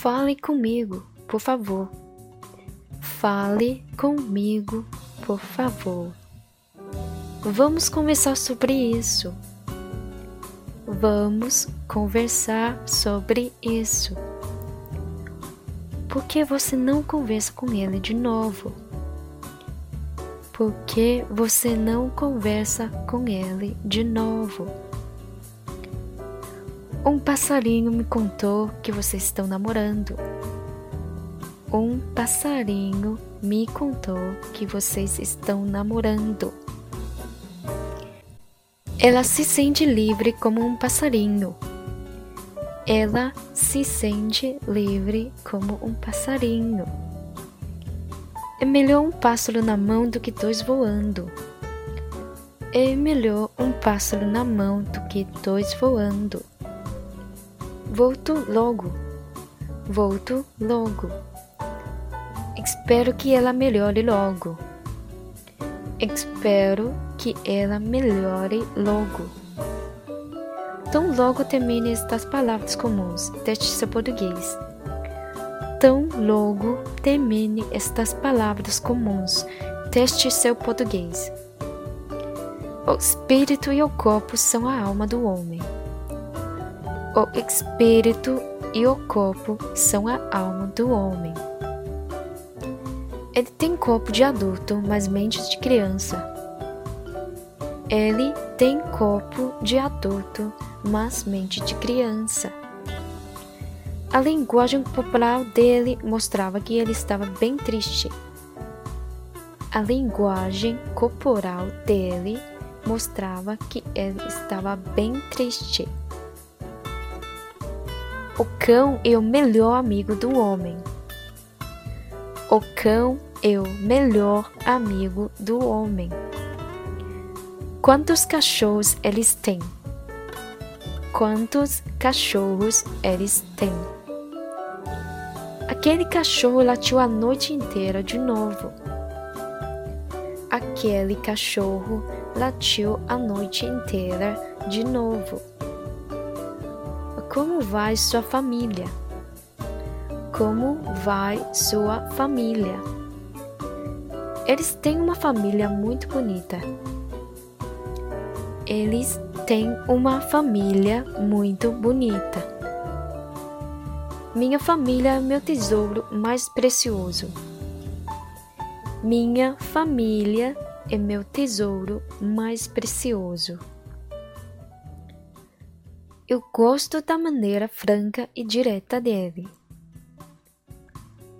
Fale comigo, por favor. Fale comigo, por favor. Vamos conversar sobre isso. Vamos conversar sobre isso. Por que você não conversa com ele de novo? Por que você não conversa com ele de novo? Um passarinho me contou que vocês estão namorando. Um passarinho me contou que vocês estão namorando. Ela se sente livre como um passarinho. Ela se sente livre como um passarinho. É melhor um pássaro na mão do que dois voando. É melhor um pássaro na mão do que dois voando. Volto logo. Volto logo. Espero que ela melhore logo. Espero que ela melhore logo. Tão logo termine estas palavras comuns, teste seu português. Tão logo termine estas palavras comuns, teste seu português. O espírito e o corpo são a alma do homem. O espírito e o corpo são a alma do homem. Ele tem corpo de adulto, mas mente de criança. Ele tem corpo de adulto, mas mente de criança. A linguagem corporal dele mostrava que ele estava bem triste. A linguagem corporal dele mostrava que ele estava bem triste. O cão é o melhor amigo do homem. O cão é o melhor amigo do homem. Quantos cachorros eles têm? Quantos cachorros eles têm? Aquele cachorro latiu a noite inteira de novo. Aquele cachorro latiu a noite inteira de novo. Como vai sua família? Como vai sua família? Eles têm uma família muito bonita. Eles têm uma família muito bonita. Minha família é meu tesouro mais precioso. Minha família é meu tesouro mais precioso. Eu gosto da maneira franca e direta dele.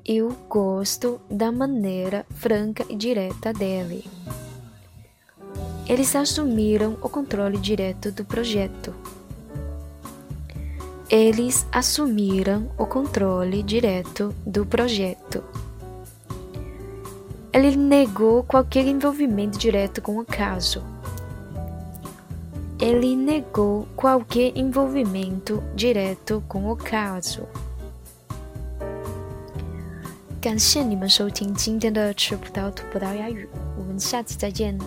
Eu gosto da maneira franca e direta dele. Eles assumiram o controle direto do projeto. Eles assumiram o controle direto do projeto. Ele negou qualquer envolvimento direto com o caso Ele negou qualquer envolvimento direto com o caso. 感谢你们收听今天的吃葡萄吐葡萄牙语，我们下期再见。